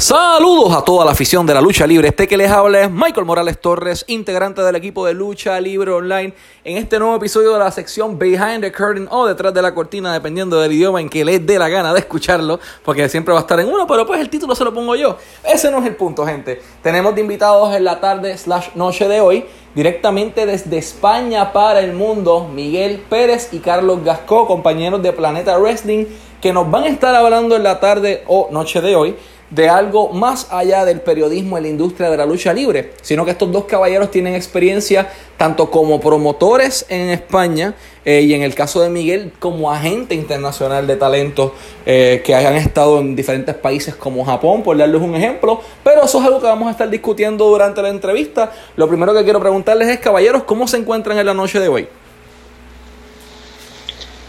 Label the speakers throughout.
Speaker 1: Saludos a toda la afición de la lucha libre. Este que les habla es Michael Morales Torres, integrante del equipo de Lucha Libre Online, en este nuevo episodio de la sección Behind the Curtain o detrás de la cortina, dependiendo del idioma en que les dé la gana de escucharlo, porque siempre va a estar en uno, pero pues el título se lo pongo yo. Ese no es el punto, gente. Tenemos de invitados en la tarde slash noche de hoy, directamente desde España para el mundo, Miguel Pérez y Carlos Gascó, compañeros de Planeta Wrestling, que nos van a estar hablando en la tarde o noche de hoy de algo más allá del periodismo en la industria de la lucha libre, sino que estos dos caballeros tienen experiencia tanto como promotores en España eh, y en el caso de Miguel como agente internacional de talentos eh, que hayan estado en diferentes países como Japón, por darles un ejemplo, pero eso es algo que vamos a estar discutiendo durante la entrevista. Lo primero que quiero preguntarles es, caballeros, ¿cómo se encuentran en la noche de hoy?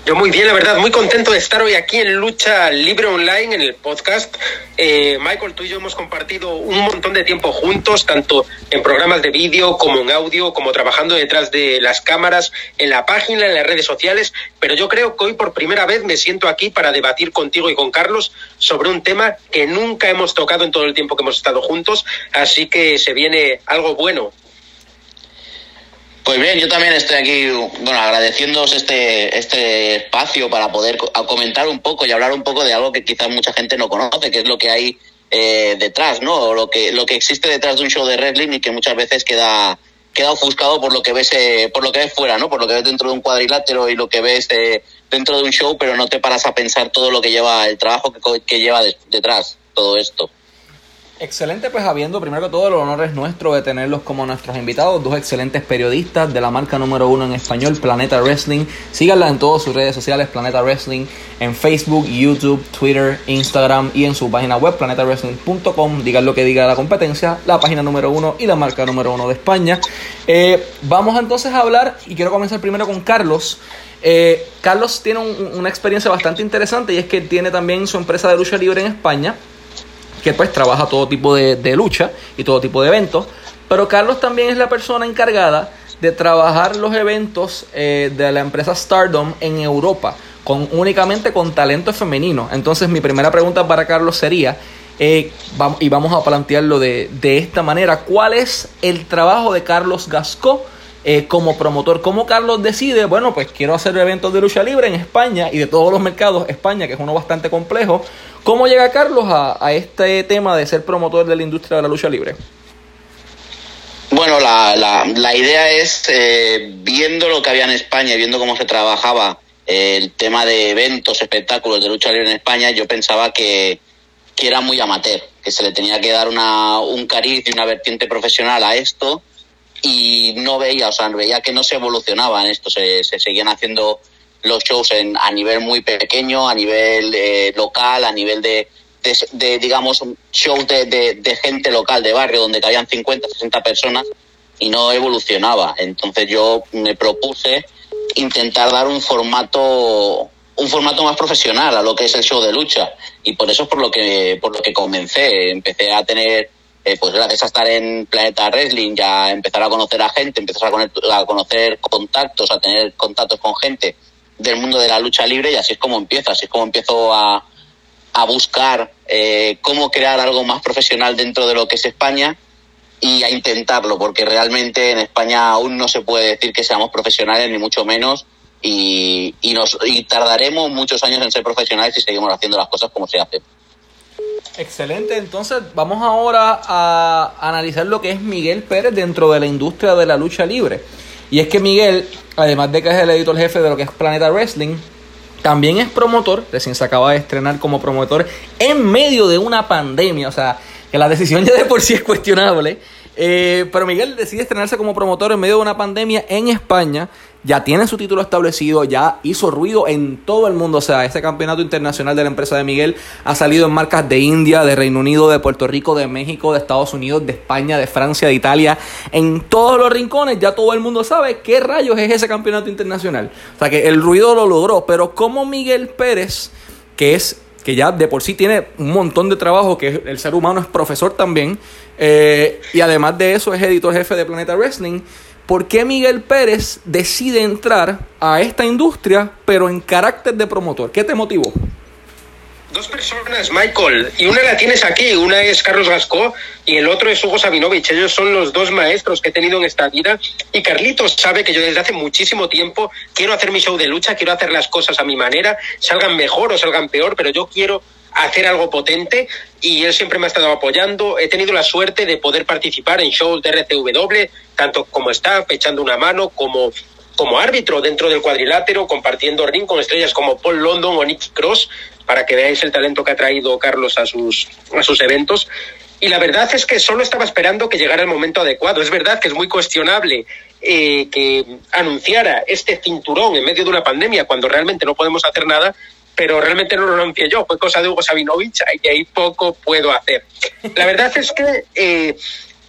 Speaker 2: Yo muy bien, la verdad, muy contento de estar hoy aquí en Lucha Libre Online, en el podcast. Eh, Michael, tú y yo hemos compartido un montón de tiempo juntos, tanto en programas de vídeo como en audio, como trabajando detrás de las cámaras, en la página, en las redes sociales, pero yo creo que hoy por primera vez me siento aquí para debatir contigo y con Carlos sobre un tema que nunca hemos tocado en todo el tiempo que hemos estado juntos, así que se viene algo bueno.
Speaker 3: Pues bien, yo también estoy aquí, bueno, agradeciéndoos este, este espacio para poder comentar un poco y hablar un poco de algo que quizás mucha gente no conoce, que es lo que hay eh, detrás, ¿no? O lo que, lo que existe detrás de un show de wrestling y que muchas veces queda, queda ofuscado por lo que ves, eh, por lo que ves fuera, ¿no? Por lo que ves dentro de un cuadrilátero y lo que ves eh, dentro de un show, pero no te paras a pensar todo lo que lleva, el trabajo que, que lleva detrás todo esto.
Speaker 1: Excelente, pues habiendo primero que todo el honor es nuestro de tenerlos como nuestros invitados, dos excelentes periodistas de la marca número uno en español, Planeta Wrestling. Síganla en todas sus redes sociales, Planeta Wrestling, en Facebook, YouTube, Twitter, Instagram y en su página web, planetawrestling.com. Digan lo que diga la competencia, la página número uno y la marca número uno de España. Eh, vamos entonces a hablar, y quiero comenzar primero con Carlos. Eh, Carlos tiene una experiencia bastante interesante y es que tiene también su empresa de lucha libre en España que pues trabaja todo tipo de, lucha y todo tipo de eventos. Pero Carlos también es la persona encargada de trabajar los eventos eh, de la empresa Stardom en Europa, con, únicamente con talento femenino. Entonces mi primera pregunta para Carlos sería, eh, y vamos a plantearlo de, de, esta manera, ¿cuál es el trabajo de Carlos Gascó? Eh, como promotor, ¿cómo Carlos decide? Bueno, pues quiero hacer eventos de lucha libre en España y de todos los mercados, España, que es uno bastante complejo. ¿Cómo llega Carlos a, este tema de ser promotor de la industria de la lucha libre?
Speaker 3: Bueno, la, la, idea es, eh, viendo lo que había en España y viendo cómo se trabajaba eh, el tema de eventos, espectáculos de lucha libre en España, yo pensaba que, que era muy amateur, que se le tenía que dar una, un cariz y una vertiente profesional a esto y no veía, o sea, veía que no se evolucionaba en esto, se, se seguían haciendo los shows en, a nivel muy pequeño, a nivel eh, local, a nivel de, de, digamos, shows de, de, gente local, de barrio, donde cabían 50, 60 personas y no evolucionaba. Entonces yo me propuse intentar dar un formato un formato más profesional a lo que es el show de lucha y por eso es por lo que por lo que comencé empecé a tener eh, pues gracias a estar en Planeta Wrestling, ya empezar a conocer a gente, empezar a, conocer contactos, a tener contactos con gente del mundo de la lucha libre y así es como empiezo, así es como empiezo a, a buscar eh, cómo crear algo más profesional dentro de lo que es España y a intentarlo, porque realmente en España aún no se puede decir que seamos profesionales, ni mucho menos, y, y, nos, y tardaremos muchos años en ser profesionales si seguimos haciendo las cosas como se hacen.
Speaker 1: Excelente, entonces vamos ahora a analizar lo que es Miguel Pérez dentro de la industria de la lucha libre. Y es que Miguel, además de que es el editor jefe de lo que es Planeta Wrestling, también es promotor, recién se acaba de estrenar como promotor en medio de una pandemia, o sea, que la decisión ya de por sí es cuestionable. Eh, pero Miguel decide estrenarse como promotor en medio de una pandemia en España ya tiene su título establecido, ya hizo ruido en todo el mundo. O sea, este campeonato internacional de la empresa de Miguel ha salido en marcas de India, de Reino Unido, de Puerto Rico, de México, de Estados Unidos, de España, de Francia, de Italia. En todos los rincones ya todo el mundo sabe qué rayos es ese campeonato internacional. O sea, que el ruido lo logró. Pero como Miguel Pérez, que es que ya de por sí tiene un montón de trabajo, que el ser humano es profesor también, eh, y además de eso es editor jefe de Planeta Wrestling, ¿Por qué Miguel Pérez decide entrar a esta industria, pero en carácter de promotor? ¿Qué te motivó?
Speaker 2: Dos personas, Michael, y una la tienes aquí, una es Carlos Gascó y el otro es Hugo Sabinovich. Ellos son los dos maestros que he tenido en esta vida. Y Carlitos sabe que yo desde hace muchísimo tiempo quiero hacer mi show de lucha, quiero hacer las cosas a mi manera, salgan mejor o salgan peor, pero yo quiero hacer algo potente y él siempre me ha estado apoyando. He tenido la suerte de poder participar en shows de RCW, tanto como staff, echando una mano, como como árbitro dentro del cuadrilátero, compartiendo ring con estrellas como Paul London o Nicky Cross, para que veáis el talento que ha traído Carlos a sus, a sus eventos. Y la verdad es que solo estaba esperando que llegara el momento adecuado. Es verdad que es muy cuestionable eh, que anunciara este cinturón en medio de una pandemia cuando realmente no podemos hacer nada, pero realmente no lo anuncié yo, fue cosa de Hugo Sabinovich y ahí poco puedo hacer. La verdad es que eh,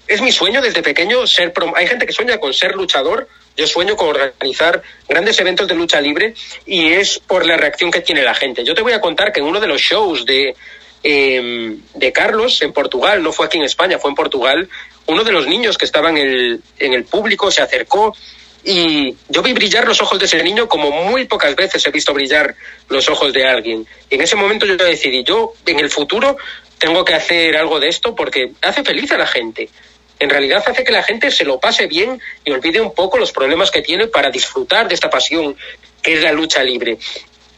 Speaker 2: es mi sueño desde pequeño ser... Hay gente que sueña con ser luchador, yo sueño con organizar grandes eventos de lucha libre y es por la reacción que tiene la gente. Yo te voy a contar que en uno de los shows de, em, de Carlos en Portugal, no fue aquí en España, fue en Portugal, uno de los niños que estaba en el, en el público se acercó y yo vi brillar los ojos de ese niño como muy pocas veces he visto brillar los ojos de alguien. Y en ese momento yo decidí, yo en el futuro tengo que hacer algo de esto porque hace feliz a la gente en realidad hace que la gente se lo pase bien y olvide un poco los problemas que tiene para disfrutar de esta pasión que es la lucha libre.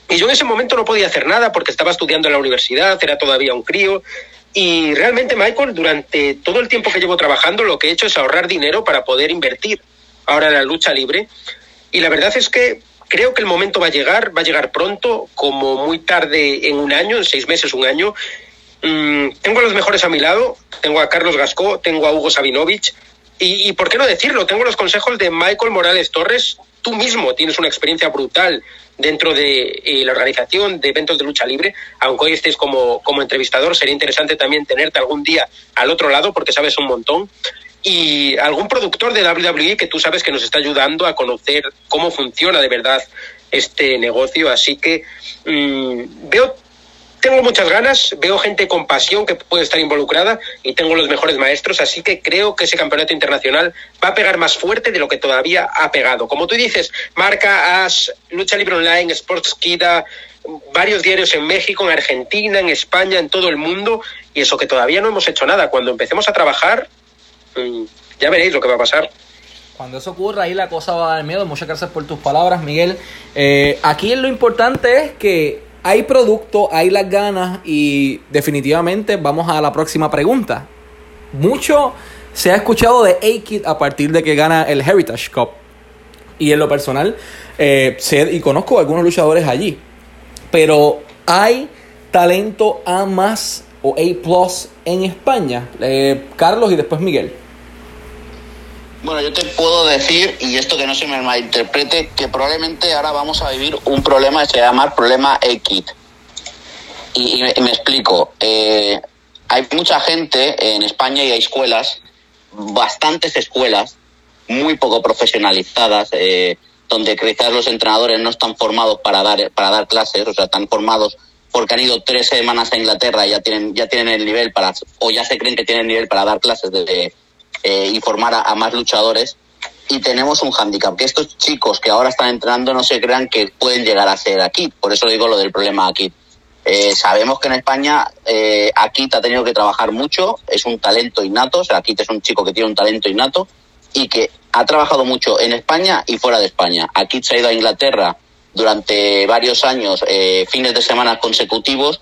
Speaker 2: Y yo en ese momento no podía hacer nada porque estaba estudiando en la universidad, era todavía un crío. Y realmente, Michael, durante todo el tiempo que llevo trabajando, lo que he hecho es ahorrar dinero para poder invertir ahora la lucha libre. Y la verdad es que creo que el momento va a llegar, va a llegar pronto, como muy tarde en un año, en seis meses, un año, Mm, tengo a los mejores a mi lado, tengo a Carlos Gascó, tengo a Hugo Sabinovich y, por qué no decirlo, tengo los consejos de Michael Morales Torres, tú mismo tienes una experiencia brutal dentro de eh, la organización de eventos de lucha libre, aunque hoy estés como, como entrevistador, sería interesante también tenerte algún día al otro lado porque sabes un montón y algún productor de WWE que tú sabes que nos está ayudando a conocer cómo funciona de verdad este negocio. Así que mm, veo tengo muchas ganas, veo gente con pasión que puede estar involucrada y tengo los mejores maestros, así que creo que ese campeonato internacional va a pegar más fuerte de lo que todavía ha pegado. Como tú dices, marca As, Lucha Libre Online, Sports Kida, varios diarios en México, en Argentina, en España, en todo el mundo, y eso que todavía no hemos hecho nada. Cuando empecemos a trabajar, ya veréis lo que va a pasar.
Speaker 1: Cuando eso ocurra, ahí la cosa va a dar miedo. Muchas gracias por tus palabras, Miguel. Eh, aquí lo importante es que hay producto, hay las ganas y definitivamente vamos a la próxima pregunta. Mucho se ha escuchado de A-Kid a partir de que gana el Heritage Cup. Y en lo personal, eh, sé y conozco a algunos luchadores allí. Pero hay talento A más o A plus en España. Eh, Carlos y después Miguel.
Speaker 3: Bueno, yo te puedo decir, y esto que no se me malinterprete, que probablemente ahora vamos a vivir un problema que se llama problema X. Y, me explico. Eh, hay mucha gente en España y hay escuelas, bastantes escuelas, muy poco profesionalizadas, eh, donde quizás los entrenadores no están formados para dar, para dar clases, o sea, están formados porque han ido tres semanas a Inglaterra y ya tienen, ya tienen el nivel para, o ya se creen que tienen el nivel para dar clases de eh, y formar a, más luchadores. Y tenemos un hándicap, que estos chicos que ahora están entrenando no se crean que pueden llegar a ser aquí. Por eso digo lo del problema aquí. Eh, sabemos que en España eh, Akit ha tenido que trabajar mucho, es un talento innato, o sea, Akit es un chico que tiene un talento innato y que ha trabajado mucho en España y fuera de España. Akit se ha ido a Inglaterra durante varios años, eh, fines de semana consecutivos,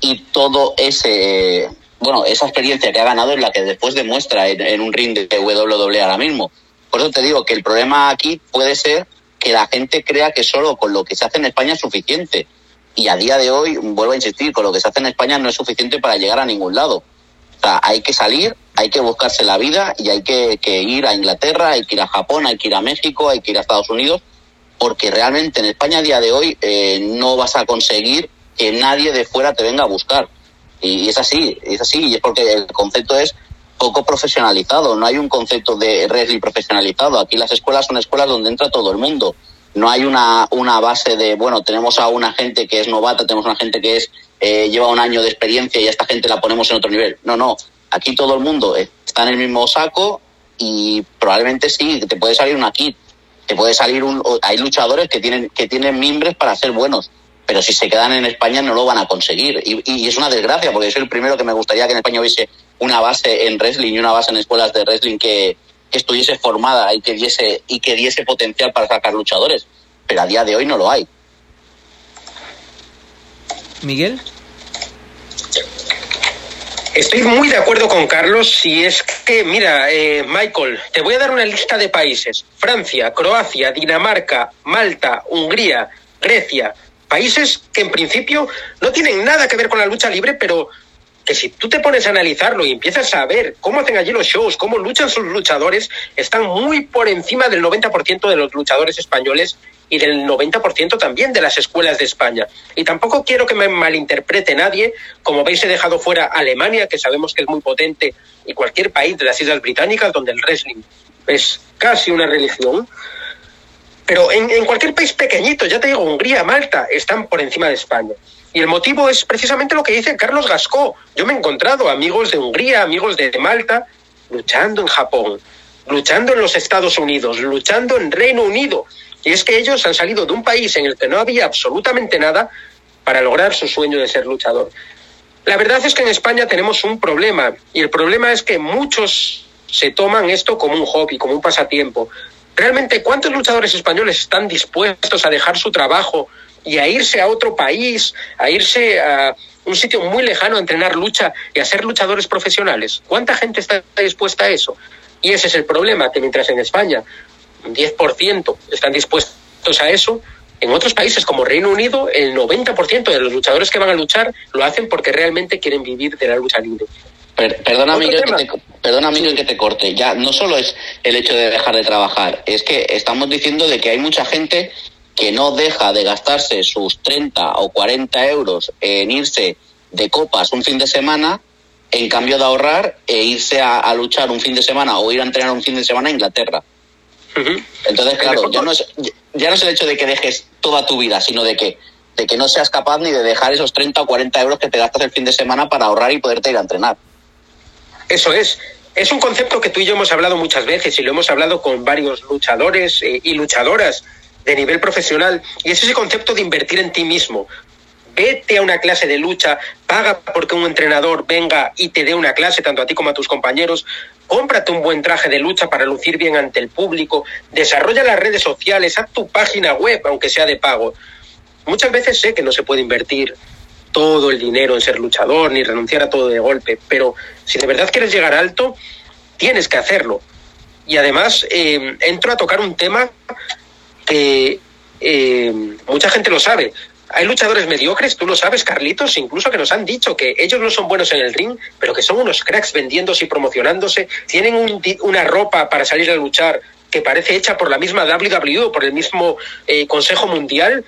Speaker 3: y todo ese, bueno, esa experiencia que ha ganado es la que después demuestra en, un ring de WWE ahora mismo. Por eso te digo que el problema aquí puede ser que la gente crea que solo con lo que se hace en España es suficiente. Y a día de hoy, vuelvo a insistir, con lo que se hace en España no es suficiente para llegar a ningún lado. O sea, hay que salir, hay que buscarse la vida y hay que, ir a Inglaterra, hay que ir a Japón, hay que ir a México, hay que ir a Estados Unidos, porque realmente en España a día de hoy eh, no vas a conseguir que nadie de fuera te venga a buscar. Y es así, es así, y es porque el concepto es poco profesionalizado, no hay un concepto de wrestling profesionalizado. Aquí las escuelas son escuelas donde entra todo el mundo. No hay una, una base de, bueno, tenemos a una gente que es novata, tenemos a una gente que es eh, lleva un año de experiencia y a esta gente la ponemos en otro nivel. No, no, aquí todo el mundo está en el mismo saco y probablemente sí, te puede salir una kit, te puede salir un... Hay luchadores que tienen, que tienen mimbres para ser buenos, pero si se quedan en España no lo van a conseguir. Y, y, es una desgracia, porque soy el primero que me gustaría que en España hubiese una base en wrestling y una base en escuelas de wrestling que, que estuviese formada y que diese y que diese potencial para sacar luchadores. Pero a día de hoy no lo hay.
Speaker 1: Miguel.
Speaker 2: Estoy muy de acuerdo con Carlos si es que, mira, eh, Michael, te voy a dar una lista de países. Francia, Croacia, Dinamarca, Malta, Hungría, Grecia, Países que en principio no tienen nada que ver con la lucha libre, pero que si tú te pones a analizarlo y empiezas a ver cómo hacen allí los shows, cómo luchan sus luchadores, están muy por encima del 90% de los luchadores españoles y del 90% también de las escuelas de España. Y tampoco quiero que me malinterprete nadie, como veis he dejado fuera Alemania, que sabemos que es muy potente, y cualquier país de las Islas Británicas, donde el wrestling es casi una religión. Pero en, cualquier país pequeñito, ya te digo, Hungría, Malta, están por encima de España. Y el motivo es precisamente lo que dice Carlos Gascó. Yo me he encontrado amigos de Hungría, amigos de Malta, luchando en Japón, luchando en los Estados Unidos, luchando en Reino Unido. Y es que ellos han salido de un país en el que no había absolutamente nada para lograr su sueño de ser luchador. La verdad es que en España tenemos un problema, y el problema es que muchos se toman esto como un hobby, como un pasatiempo, realmente cuántos luchadores españoles están dispuestos a dejar su trabajo y a irse a otro país, a irse a un sitio muy lejano a entrenar lucha y a ser luchadores profesionales. ¿Cuánta gente está dispuesta a eso? Y ese es el problema, que mientras en España un 10% están dispuestos a eso, en otros países como Reino Unido, el 90% de los luchadores que van a luchar lo hacen porque realmente quieren vivir de la lucha libre.
Speaker 3: Perdona, Miguel, que te, perdona, Miguel, que te corte. Ya no solo es el hecho de dejar de trabajar, es que estamos diciendo de que hay mucha gente que no deja de gastarse sus 30 o 40 euros en irse de copas un fin de semana, en cambio de ahorrar e irse a, a luchar un fin de semana o ir a entrenar un fin de semana a Inglaterra. Uh -huh. Entonces, claro, ya no, es, ya no es el hecho de que dejes toda tu vida, sino de que de que no seas capaz ni de dejar esos 30 o 40 euros que te gastas el fin de semana para ahorrar y poderte ir a entrenar.
Speaker 2: Eso es. Es un concepto que tú y yo hemos hablado muchas veces y lo hemos hablado con varios luchadores eh, y luchadoras de nivel profesional y es ese concepto de invertir en ti mismo. Vete a una clase de lucha, paga porque un entrenador venga y te dé una clase, tanto a ti como a tus compañeros, cómprate un buen traje de lucha para lucir bien ante el público, desarrolla las redes sociales, haz tu página web, aunque sea de pago. Muchas veces sé que no se puede invertir todo el dinero en ser luchador ni renunciar a todo de golpe, pero si de verdad quieres llegar alto, tienes que hacerlo. Y además eh, entro a tocar un tema que eh, mucha gente lo sabe. Hay luchadores mediocres, tú lo sabes, Carlitos, incluso que nos han dicho que ellos no son buenos en el ring, pero que son unos cracks vendiéndose y promocionándose, tienen un, una ropa para salir a luchar que parece hecha por la misma WWE por el mismo eh, Consejo Mundial,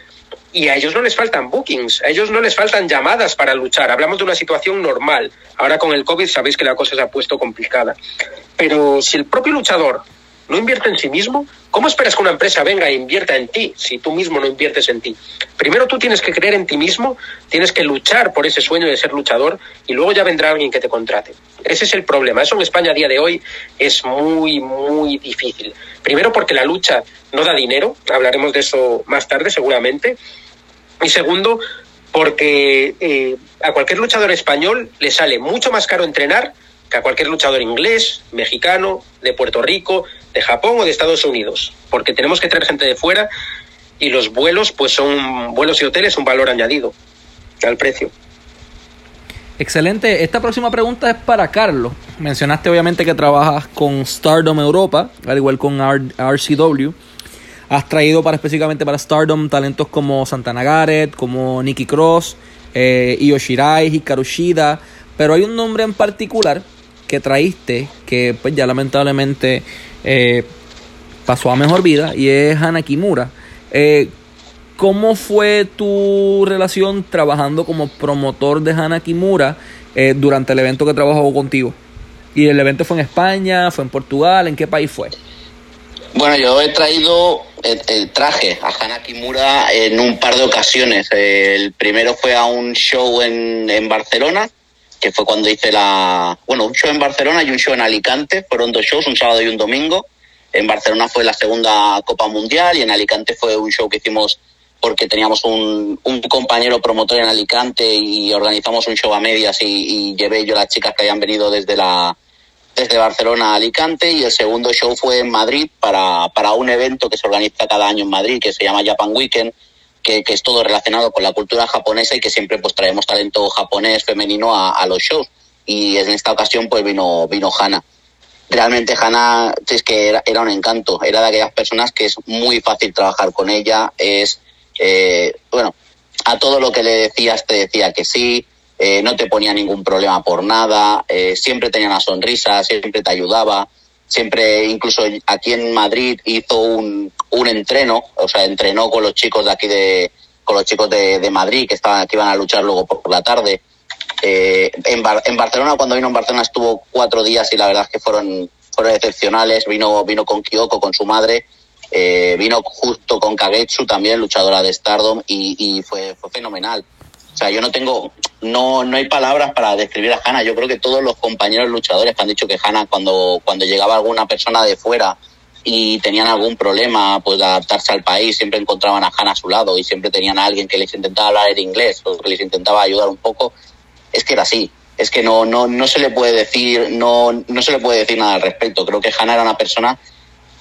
Speaker 2: y a ellos no les faltan bookings, a ellos no les faltan llamadas para luchar. Hablamos de una situación normal. Ahora con el COVID sabéis que la cosa se ha puesto complicada. Pero si el propio luchador no invierte en sí mismo, ¿cómo esperas que una empresa venga e invierta en ti si tú mismo no inviertes en ti? Primero tú tienes que creer en ti mismo, tienes que luchar por ese sueño de ser luchador y luego ya vendrá alguien que te contrate. Ese es el problema. Eso en España a día de hoy es muy, muy difícil. Primero porque la lucha no da dinero, hablaremos de eso más tarde seguramente. Y segundo, porque eh, a cualquier luchador español le sale mucho más caro entrenar que a cualquier luchador inglés, mexicano, de Puerto Rico, de Japón o de Estados Unidos, porque tenemos que traer gente de fuera y los vuelos pues son vuelos y hoteles un valor añadido al precio.
Speaker 1: Excelente. Esta próxima pregunta es para Carlos. Mencionaste obviamente que trabajas con Stardom Europa, al igual con RCW. Has traído para específicamente para Stardom talentos como Santana Garrett, como Nikki Cross, eh, Io Shirai. Pero hay un nombre en particular que traíste que pues ya lamentablemente eh, pasó a mejor vida y es Hana Kimura. Eh, ¿Cómo fue tu relación trabajando como promotor de Hana Kimura eh, durante el evento que trabajó contigo? ¿Y el evento fue en España, fue en Portugal? ¿En qué país fue?
Speaker 3: Bueno, yo he traído el, traje a Hana Kimura en un par de ocasiones. El primero fue a un show en, en Barcelona, que fue cuando hice la... Bueno, un show en Barcelona y un show en Alicante. Fueron dos shows, un sábado y un domingo. En Barcelona fue la segunda Copa Mundial y en Alicante fue un show que hicimos porque teníamos un, un compañero promotor en Alicante y organizamos un show a medias y, llevé yo las chicas que habían venido desde la desde Barcelona a Alicante y el segundo show fue en Madrid para, para un evento que se organiza cada año en Madrid que se llama Japan Weekend que, es todo relacionado con la cultura japonesa y que siempre pues traemos talento japonés femenino a, los shows. Y en esta ocasión pues vino vino Hannah realmente Hannah es que era, era, un encanto. Era de aquellas personas que es muy fácil trabajar con ella. Es eh, bueno a todo lo que le decías te decía que sí. Eh, no te ponía ningún problema por nada. Eh, siempre tenía una sonrisa siempre te ayudaba siempre, incluso aquí en Madrid, hizo un, un entreno, o sea, entrenó con los chicos de aquí de, con los chicos de, de Madrid que estaban, que iban a luchar luego por la tarde. Eh, en, Bar en Barcelona, cuando vino en Barcelona, estuvo cuatro días y la verdad es que fueron, fueron excepcionales. Vino, vino con Kyoko, con su madre, eh, vino justo con Kagetsu, también luchadora de Stardom, y, y fue, fue fenomenal. Sea, yo no tengo, no, no hay palabras para describir a Hanna. Yo creo que todos los compañeros luchadores que han dicho que Hanna, cuando, cuando llegaba alguna persona de fuera y tenían algún problema, pues de adaptarse al país, siempre encontraban a Hanna a su lado y siempre tenían a alguien que les intentaba hablar en inglés o que les intentaba ayudar un poco. Es que era así. Es que no, no, no se le puede decir, no, no se le puede decir nada al respecto. Creo que Hanna era una persona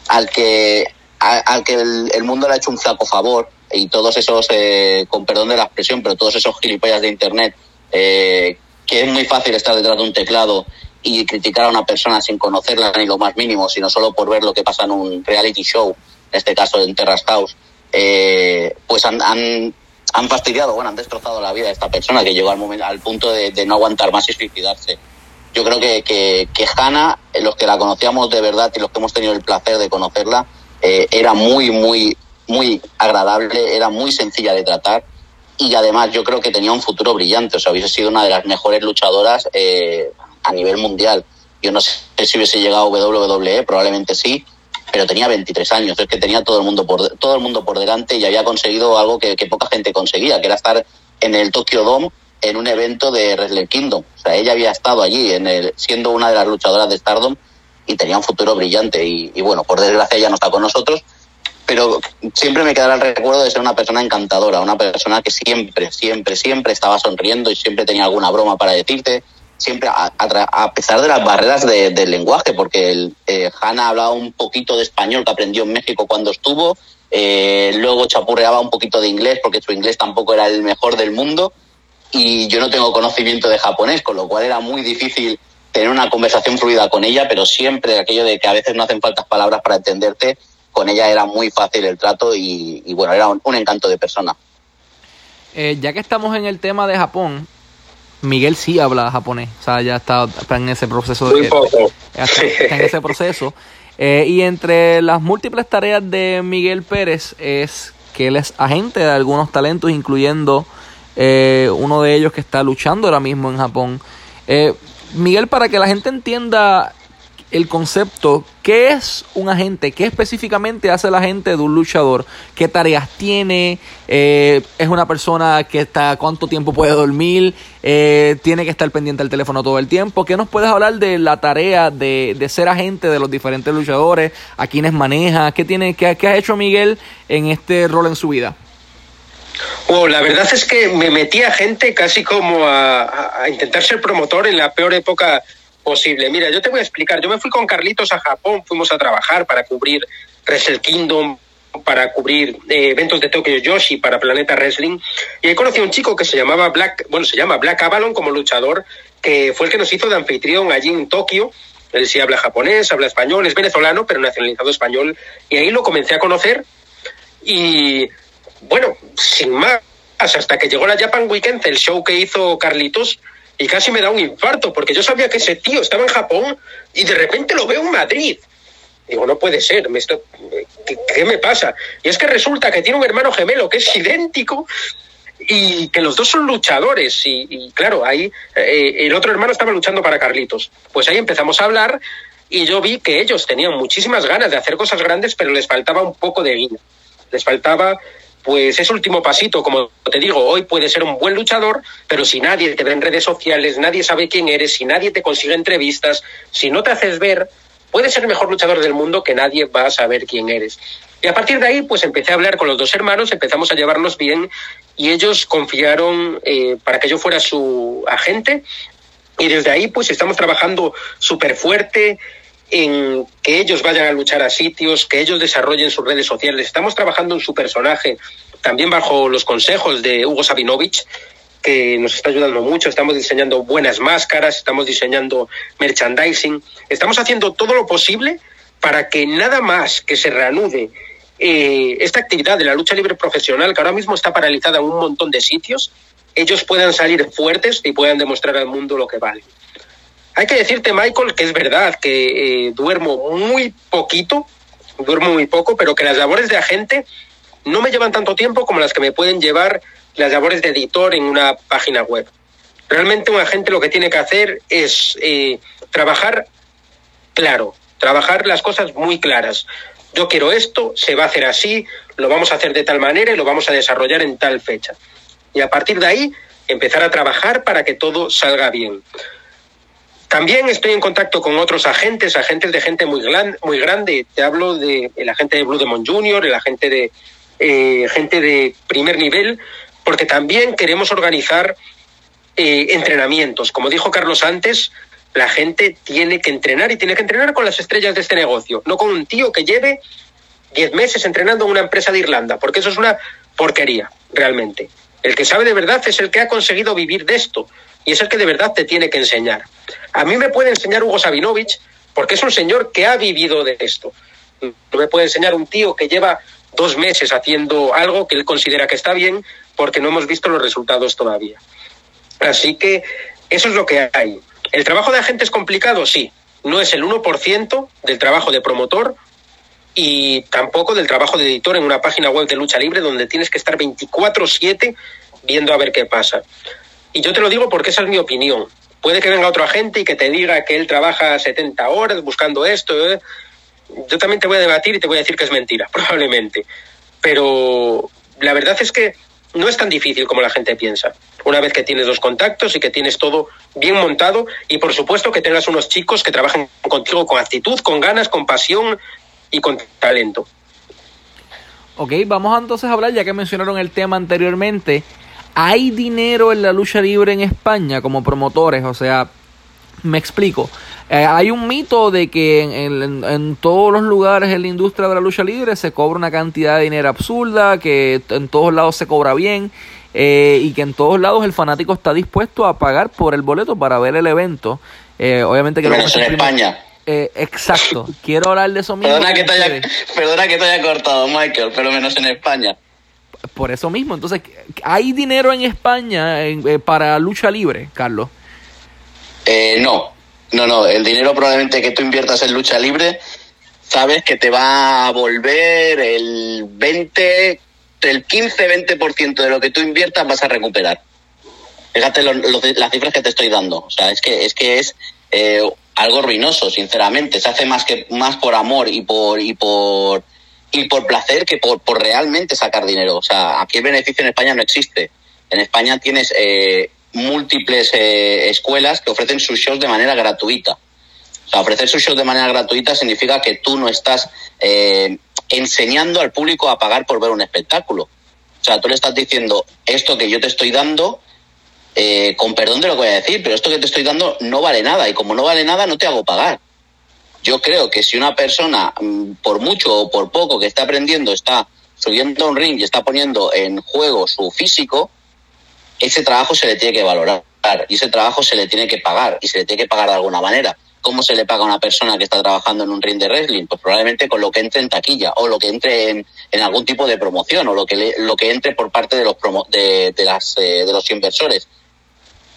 Speaker 3: al que, al, al que el, el mundo le ha hecho un flaco favor y todos esos, eh, con perdón de la expresión, pero todos esos gilipollas de internet, eh, que es muy fácil estar detrás de un teclado y criticar a una persona sin conocerla ni lo más mínimo, sino solo por ver lo que pasa en un reality show, en este caso en Terrace House, eh, pues han, han, han, fastidiado, bueno, han destrozado la vida de esta persona que llegó al, momento, al punto de, no aguantar más y suicidarse. Yo creo que, que, que Hannah, los que la conocíamos de verdad y los que hemos tenido el placer de conocerla, eh, era muy, muy, muy agradable, era muy sencilla de tratar y además yo creo que tenía un futuro brillante, o sea, hubiese sido una de las mejores luchadoras eh, a nivel mundial. Yo no sé si hubiese llegado a WWE, probablemente sí, pero tenía 23 años, es que tenía todo el mundo por todo el mundo por delante y había conseguido algo que, poca gente conseguía, que era estar en el Tokyo Dome en un evento de Wrestle Kingdom. O sea, ella había estado allí en el, siendo una de las luchadoras de Stardom y tenía un futuro brillante y, y bueno, por desgracia ya no está con nosotros, pero siempre me quedará el recuerdo de ser una persona encantadora, una persona que siempre, siempre, siempre estaba sonriendo y siempre tenía alguna broma para decirte, siempre a, pesar de las barreras de, del lenguaje, porque el, eh, Hanna hablaba un poquito de español que aprendió en México cuando estuvo, eh, luego chapurreaba un poquito de inglés porque su inglés tampoco era el mejor del mundo y yo no tengo conocimiento de japonés, con lo cual era muy difícil tener una conversación fluida con ella, pero siempre aquello de que a veces no hacen faltas palabras para entenderte, con ella era muy fácil el trato y, y bueno, era un, un, encanto de persona.
Speaker 1: Eh, ya que estamos en el tema de Japón, Miguel sí habla japonés, o sea, ya está, está en ese proceso.
Speaker 2: Muy poco.
Speaker 1: Está, está en ese proceso. Eh, y entre las múltiples tareas de Miguel Pérez es que él es agente de algunos talentos, incluyendo eh, uno de ellos que está luchando ahora mismo en Japón. Eh, Miguel, para que la gente entienda el concepto, ¿qué es un agente? ¿Qué específicamente hace el agente de un luchador? ¿Qué tareas tiene? Eh, ¿Es una persona que está, cuánto tiempo puede dormir? Eh, ¿Tiene que estar pendiente del teléfono todo el tiempo? ¿Qué nos puedes hablar de la tarea de, de ser agente de los diferentes luchadores? ¿A quiénes maneja? ¿Qué, tiene, qué, qué ha hecho Miguel en este rol en su vida?
Speaker 2: Oh, la verdad es que me metí a gente casi como a, a, intentar ser promotor en la peor época posible. Mira, yo te voy a explicar. Yo me fui con Carlitos a Japón, fuimos a trabajar para cubrir Wrestle Kingdom, para cubrir eh, eventos de Tokyo Yoshi para Planeta Wrestling. Y ahí conocí a un chico que se llamaba Black, bueno, se llama Black Avalon como luchador, que fue el que nos hizo de anfitrión allí en Tokio. Él sí habla japonés, habla español, es venezolano, pero nacionalizado español. Y ahí lo comencé a conocer. Y bueno, sin más, hasta que llegó la Japan Weekend, el show que hizo Carlitos, y casi me da un infarto, porque yo sabía que ese tío estaba en Japón y de repente lo veo en Madrid. Digo, no puede ser. ¿Qué, ¿qué, me pasa? Y es que resulta que tiene un hermano gemelo que es idéntico y que los dos son luchadores. Y, claro, ahí eh, el otro hermano estaba luchando para Carlitos. Pues ahí empezamos a hablar y yo vi que ellos tenían muchísimas ganas de hacer cosas grandes, pero les faltaba un poco de guía. Les faltaba pues ese último pasito, como te digo, hoy puedes ser un buen luchador, pero si nadie te ve en redes sociales, nadie sabe quién eres, si nadie te consigue entrevistas, si no te haces ver, puedes ser el mejor luchador del mundo que nadie va a saber quién eres. Y a partir de ahí, pues empecé a hablar con los dos hermanos, empezamos a llevarnos bien y ellos confiaron eh, para que yo fuera su agente. Y desde ahí, pues estamos trabajando súper fuerte en que ellos vayan a luchar a sitios, que ellos desarrollen sus redes sociales. Estamos trabajando en su personaje, también bajo los consejos de Hugo Sabinovich, que nos está ayudando mucho. Estamos diseñando buenas máscaras, estamos diseñando merchandising, estamos haciendo todo lo posible para que nada más que se reanude eh, esta actividad de la lucha libre profesional, que ahora mismo está paralizada en un montón de sitios, ellos puedan salir fuertes y puedan demostrar al mundo lo que vale. Hay que decirte, Michael, que es verdad que eh, duermo muy poquito, duermo muy poco, pero que las labores de agente no me llevan tanto tiempo como las que me pueden llevar las labores de editor en una página web. Realmente un agente lo que tiene que hacer es eh, trabajar claro, trabajar las cosas muy claras yo quiero esto, se va a hacer así, lo vamos a hacer de tal manera y lo vamos a desarrollar en tal fecha. Y a partir de ahí, empezar a trabajar para que todo salga bien. También estoy en contacto con otros agentes, agentes de gente muy, muy grande. Te hablo del el agente de Blue Demon Jr., el agente de eh, gente de primer nivel, porque también queremos organizar eh, entrenamientos. Como dijo Carlos antes, la gente tiene que entrenar y tiene que entrenar con las estrellas de este negocio, no con un tío que lleve 10 meses entrenando en una empresa de Irlanda, porque eso es una porquería, realmente. El que sabe de verdad es el que ha conseguido vivir de esto y es el que de verdad te tiene que enseñar. A mí me puede enseñar Hugo Sabinovich porque es un señor que ha vivido de esto. No me puede enseñar un tío que lleva dos meses haciendo algo que él considera que está bien porque no hemos visto los resultados todavía. Así que eso es lo que hay. ¿El trabajo de agente es complicado? Sí. No es el 1% del trabajo de promotor y tampoco del trabajo de editor en una página web de lucha libre donde tienes que estar 24/7 viendo a ver qué pasa. Y yo te lo digo porque esa es mi opinión. Puede que venga otro agente y que te diga que él trabaja 70 horas buscando esto. ¿eh? Yo también te voy a debatir y te voy a decir que es mentira, probablemente. Pero la verdad es que no es tan difícil como la gente piensa. Una vez que tienes los contactos y que tienes todo bien montado y por supuesto que tengas unos chicos que trabajen contigo con actitud, con ganas, con pasión y con talento.
Speaker 1: Ok, vamos entonces a hablar, ya que mencionaron el tema anteriormente, ¿hay dinero en la lucha libre en España como promotores? O sea, me explico. Eh, hay un mito de que en, todos los lugares en la industria de la lucha libre se cobra una cantidad de dinero absurda, que en todos lados se cobra bien eh, y que en todos lados el fanático está dispuesto a pagar por el boleto para ver el evento. Eh, obviamente que
Speaker 3: menos en España.
Speaker 1: exacto. Quiero hablar de eso mismo.
Speaker 3: Perdona que, te haya, perdona que te haya cortado, Michael, pero menos en España.
Speaker 1: Por eso mismo. Entonces, ¿hay dinero en España para lucha libre, Carlos?
Speaker 3: no, no, no, el dinero probablemente que tú inviertas en lucha libre, sabes que te va a volver el 20, el 15-20% de lo que tú inviertas vas a recuperar. Fíjate las cifras que te estoy dando. O sea, es que es, que es eh, algo ruinoso, sinceramente. Se hace más que más por amor y por y por y por placer que por, por realmente sacar dinero. O sea, aquí el beneficio en España no existe. En España tienes eh, múltiples eh, escuelas que ofrecen sus shows de manera gratuita. O sea, ofrecer sus shows de manera gratuita significa que tú no estás eh, enseñando al público a pagar por ver un espectáculo. O sea, tú le estás diciendo esto que yo te estoy dando, eh, con perdón de lo que voy a decir, pero esto que te estoy dando no vale nada y como no vale nada no te hago pagar. Yo creo que si una persona, mm, por mucho o por poco que está aprendiendo, está subiendo a un ring y está poniendo en juego su físico, ese trabajo se le tiene que valorar y ese trabajo se le tiene que pagar y se le tiene que pagar de alguna manera. ¿Cómo se le paga a una persona que está trabajando en un ring de wrestling? Pues probablemente con lo que entre en taquilla o lo que entre en, algún tipo de promoción o lo que, lo que entre por parte de los, de, las, eh, de los inversores.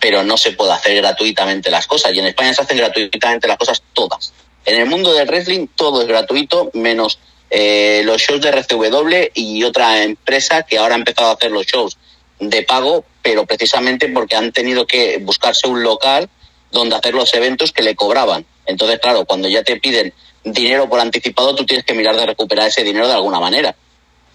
Speaker 3: Pero no se puede hacer gratuitamente las cosas y en España se hacen gratuitamente las cosas todas. En el mundo del wrestling todo es gratuito menos eh, los shows de RCW y otra empresa que ahora ha empezado a hacer los shows de pago, pero precisamente porque han tenido que buscarse un local donde hacer los eventos que le cobraban. Entonces, claro, cuando ya te piden dinero por anticipado, tú tienes que mirar de recuperar ese dinero de alguna manera.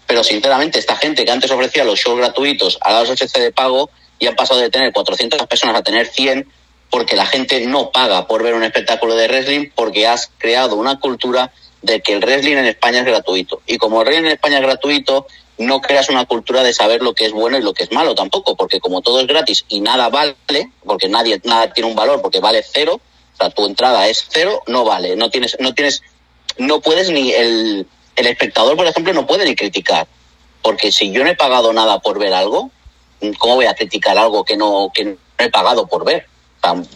Speaker 3: Pero sinceramente, esta gente que antes ofrecía los shows gratuitos a los HC de pago y han pasado de tener 400 personas a tener 100, porque la gente no paga por ver un espectáculo de wrestling porque has creado una cultura de que el wrestling en España es gratuito. Y como el wrestling en España es gratuito, no creas una cultura de saber lo que es bueno y lo que es malo tampoco, porque como todo es gratis y nada vale, porque nadie nada tiene un valor porque vale cero, o sea, tu entrada es cero, no vale, no tienes no tienes no puedes ni el el espectador, por ejemplo, no puede ni criticar, porque si yo no he pagado nada por ver algo, ¿cómo voy a criticar algo que no que no he pagado por ver?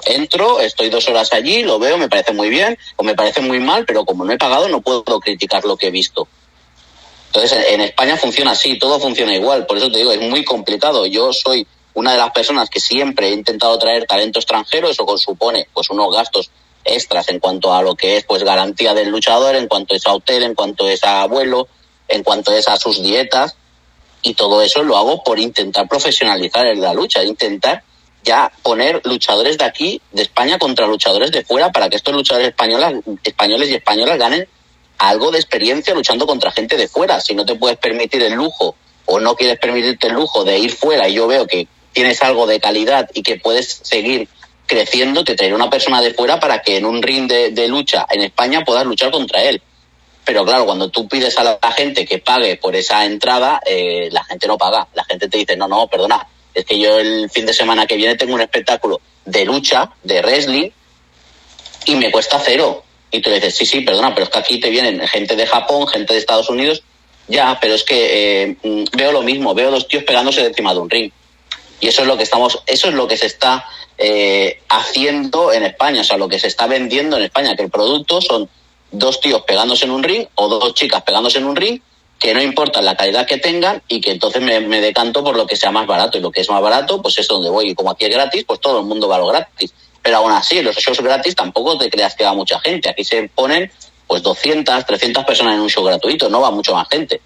Speaker 3: Entro, estoy dos horas allí, lo veo, me parece muy bien o me parece muy mal, pero como no he pagado no puedo criticar lo que he visto. Entonces, en España funciona así, todo funciona igual, por eso te digo, es muy complicado. Yo soy una de las personas que siempre he intentado traer talento extranjero, eso supone pues unos gastos extras en cuanto a lo que es pues garantía del luchador, en cuanto es a hotel, en cuanto es a vuelo, en cuanto es a sus dietas, y todo eso lo hago por intentar profesionalizar la lucha, intentar ya poner luchadores de aquí, de España, contra luchadores de fuera, para que estos luchadores españolas, españoles y españolas ganen algo de experiencia luchando contra gente de fuera. Si no te puedes permitir el lujo o no quieres permitirte el lujo de ir fuera y yo veo que tienes algo de calidad y que puedes seguir creciendo, te traeré una persona de fuera para que en un ring de, lucha en España puedas luchar contra él. Pero claro, cuando tú pides a la gente que pague por esa entrada, eh, la gente no paga. La gente te dice, no, no, perdona, es que yo el fin de semana que viene tengo un espectáculo de lucha, de wrestling, y me cuesta cero. Y tú le dices, sí, sí, perdona, pero es que aquí te vienen gente de Japón, gente de Estados Unidos, ya, pero es que eh, mm, veo lo mismo, veo dos tíos pegándose encima de un ring. Y eso es lo que estamos, eso es lo que se está eh, haciendo en España, o sea, lo que se está vendiendo en España, que el producto son dos tíos pegándose en un ring o dos chicas pegándose en un ring que no importa la calidad que tengan y que entonces me, decanto por lo que sea más barato. Y lo que es más barato, pues es donde voy. Y como aquí es gratis, pues todo el mundo va a lo gratis. Pero aún así, los shows gratis tampoco te creas que va mucha gente. Aquí se ponen pues 200, 300 personas en un show gratuito, no va mucho más gente.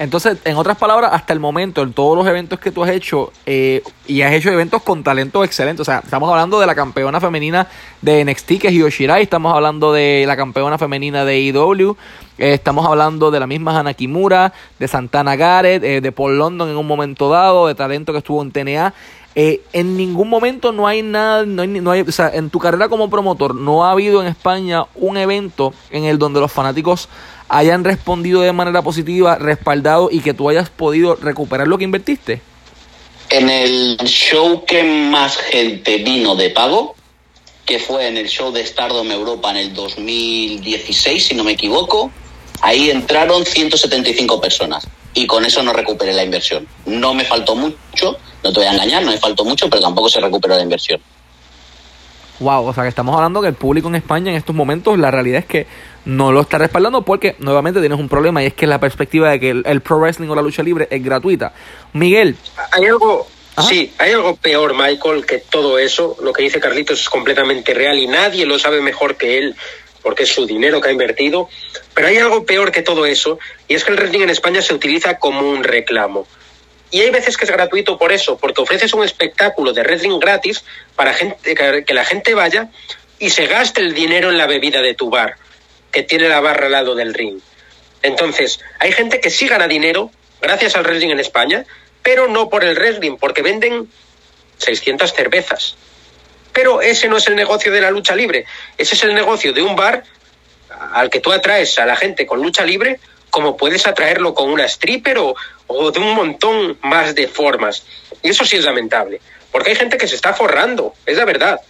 Speaker 1: Entonces, en otras palabras, hasta el momento, en todos los eventos que tú has hecho, eh, y has hecho eventos con talento excelente, o sea, estamos hablando de la campeona femenina de NXT, que es Yoshirai, estamos hablando de la campeona femenina de IW, e eh, estamos hablando de la misma Hana Kimura, de Santana Garrett, eh, de Paul London en un momento dado, de talento que estuvo en TNA. En ningún momento no hay nada, no hay, no hay, o sea, en tu carrera como promotor, no ha habido en España un evento en el donde los fanáticos hayan respondido de manera positiva, respaldado y que tú hayas podido recuperar lo que invertiste?
Speaker 3: En el show que más gente vino de pago, que fue en el show de Stardom Europa en el 2016, si no me equivoco, ahí entraron 175 personas y con eso no recuperé la inversión. No me faltó mucho, no te voy a engañar, no me faltó mucho, pero tampoco se recuperó la inversión.
Speaker 1: Wow, o sea que estamos hablando que el público en España en estos momentos, la realidad es que no lo está respaldando porque nuevamente tienes un problema y es que la perspectiva de que el, pro wrestling o la lucha libre es gratuita. Miguel.
Speaker 2: Hay algo, sí, hay algo peor, Michael, que todo eso. Lo que dice Carlitos es completamente real y nadie lo sabe mejor que él porque es su dinero que ha invertido. Pero hay algo peor que todo eso y es que el wrestling en España se utiliza como un reclamo. Y hay veces que es gratuito por eso, porque ofreces un espectáculo de wrestling gratis para gente, que la gente vaya y se gaste el dinero en la bebida de tu bar que tiene la barra al lado del ring. Entonces, hay gente que sí gana dinero gracias al wrestling en España, pero no por el wrestling, porque venden 600 cervezas. Pero ese no es el negocio de la lucha libre, ese es el negocio de un bar al que tú atraes a la gente con lucha libre, como puedes atraerlo con una stripper o, o de un montón más de formas. Y eso sí es lamentable, porque hay gente que se está forrando, es la verdad,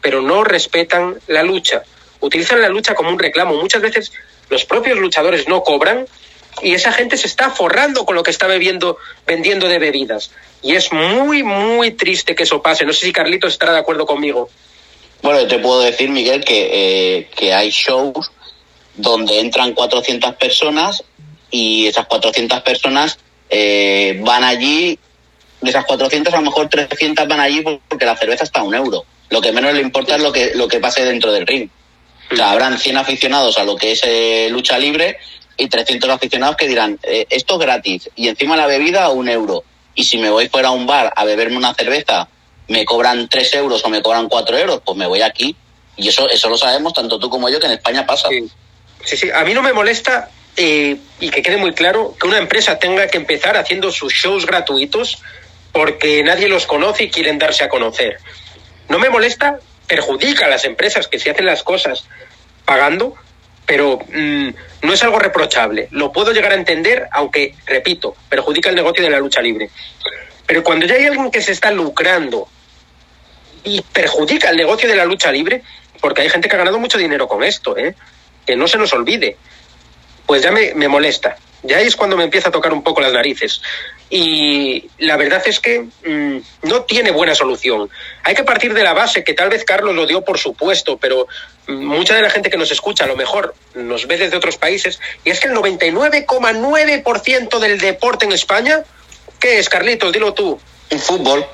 Speaker 2: pero no respetan la lucha utilizan la lucha como un reclamo. Muchas veces los propios luchadores no cobran y esa gente se está forrando con lo que está bebiendo, vendiendo de bebidas. Y es muy, muy triste que eso pase. No sé si Carlitos estará de acuerdo conmigo.
Speaker 3: Bueno, te puedo decir, Miguel, que, eh, que hay shows donde entran 400 personas y esas 400 personas eh, van allí, de esas 400 a lo mejor 300 van allí porque la cerveza está a un euro. Lo que menos le importa es lo que, lo que pase dentro del ring. O sea, habrán 100 aficionados a lo que es eh, lucha libre y 300 aficionados que dirán, eh, esto es gratis y encima la bebida un euro. Y si me voy fuera a un bar a beberme una cerveza, me cobran 3 euros o me cobran 4 euros, pues me voy aquí. Y eso, eso lo sabemos tanto tú como yo que en España pasa.
Speaker 2: Sí, sí, a mí no me molesta eh, y que quede muy claro que una empresa tenga que empezar haciendo sus shows gratuitos porque nadie los conoce y quieren darse a conocer. no me molesta, perjudica a las empresas que se hacen las cosas pagando, pero mm, no es algo reprochable. Lo puedo llegar a entender, aunque, repito, perjudica el negocio de la lucha libre. Pero cuando ya hay alguien que se está lucrando y perjudica el negocio de la lucha libre, porque hay gente que ha ganado mucho dinero con esto, ¿eh? que no se nos olvide, pues ya me, me molesta. Ya es cuando me empieza a tocar un poco las narices. Y la verdad es que mmm, no tiene buena solución. Hay que partir de la base, que tal vez Carlos lo dio por supuesto, pero mucha de la gente que nos escucha a lo mejor nos ve desde otros países, y es que el 99,9% del deporte en España, ¿qué es, Carlitos? Dilo tú.
Speaker 3: El fútbol.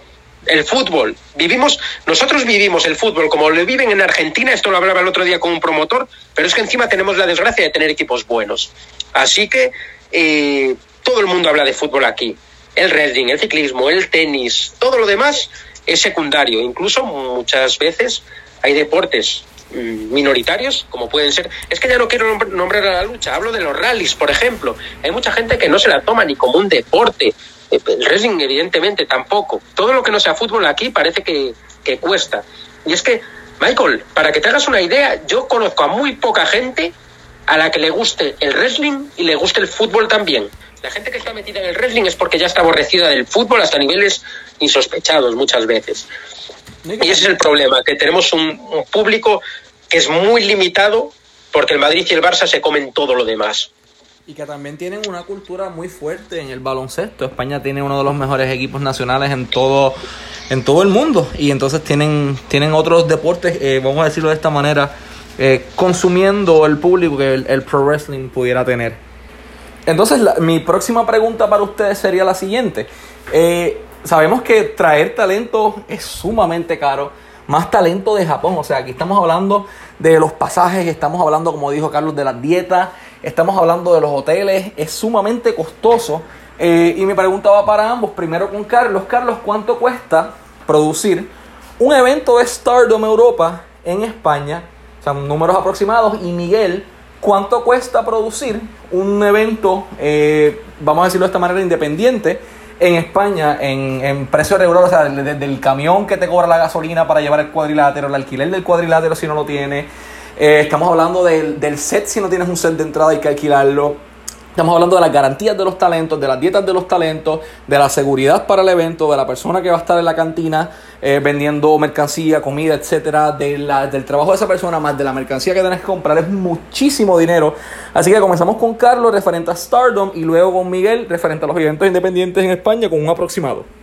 Speaker 2: El fútbol. Vivimos, nosotros vivimos el fútbol como lo viven en Argentina, esto lo hablaba el otro día con un promotor, pero es que encima tenemos la desgracia de tener equipos buenos. Así que eh, todo el mundo habla de fútbol aquí. El wrestling, el ciclismo, el tenis, todo lo demás es secundario. Incluso muchas veces hay deportes minoritarios, como pueden ser. Es que ya no quiero nombrar a la lucha, hablo de los rallies, por ejemplo. Hay mucha gente que no se la toma ni como un deporte. El wrestling, evidentemente, tampoco. Todo lo que no sea fútbol aquí parece que, que cuesta. Y es que, Michael, para que te hagas una idea, yo conozco a muy poca gente a la que le guste el wrestling y le guste el fútbol también. La gente que está metida en el wrestling es porque ya está aborrecida del fútbol hasta niveles insospechados muchas veces. Y ese es el problema, que tenemos un, un, público que es muy limitado porque el Madrid y el Barça se comen todo lo demás.
Speaker 1: Y que también tienen una cultura muy fuerte en el baloncesto. España tiene uno de los mejores equipos nacionales en todo, en todo el mundo. Y entonces tienen, tienen otros deportes, eh, vamos a decirlo de esta manera, eh, consumiendo el público que el, pro wrestling pudiera tener. Entonces, mi próxima pregunta para ustedes sería la siguiente. Eh, sabemos que traer talento es sumamente caro. Más talento de Japón. O sea, aquí estamos hablando de los pasajes, estamos hablando, como dijo Carlos, de las dietas, estamos hablando de los hoteles. Es sumamente costoso. Eh, y mi pregunta va para ambos. Primero con Carlos. Carlos, ¿cuánto cuesta producir un evento de Stardom Europa en España? Números aproximados. Y Miguel, ¿cuánto cuesta producir un evento, eh, vamos a decirlo de esta manera, independiente? en España en, en precio regular, o sea, desde, el camión que te cobra la gasolina para llevar el cuadrilátero, el alquiler del cuadrilátero si no lo tienes. Eh, estamos hablando del, del set si no tienes un set de entrada hay que alquilarlo. Estamos hablando de las garantías de los talentos, de las dietas de los talentos, de la seguridad para el evento, de la persona que va a estar en la cantina eh, vendiendo mercancía, comida, etcétera, de la, del trabajo de esa persona, más de la mercancía que tienes que comprar, es muchísimo dinero. Así que comenzamos con Carlos referente a Stardom y luego con Miguel referente a los eventos independientes en España con un aproximado.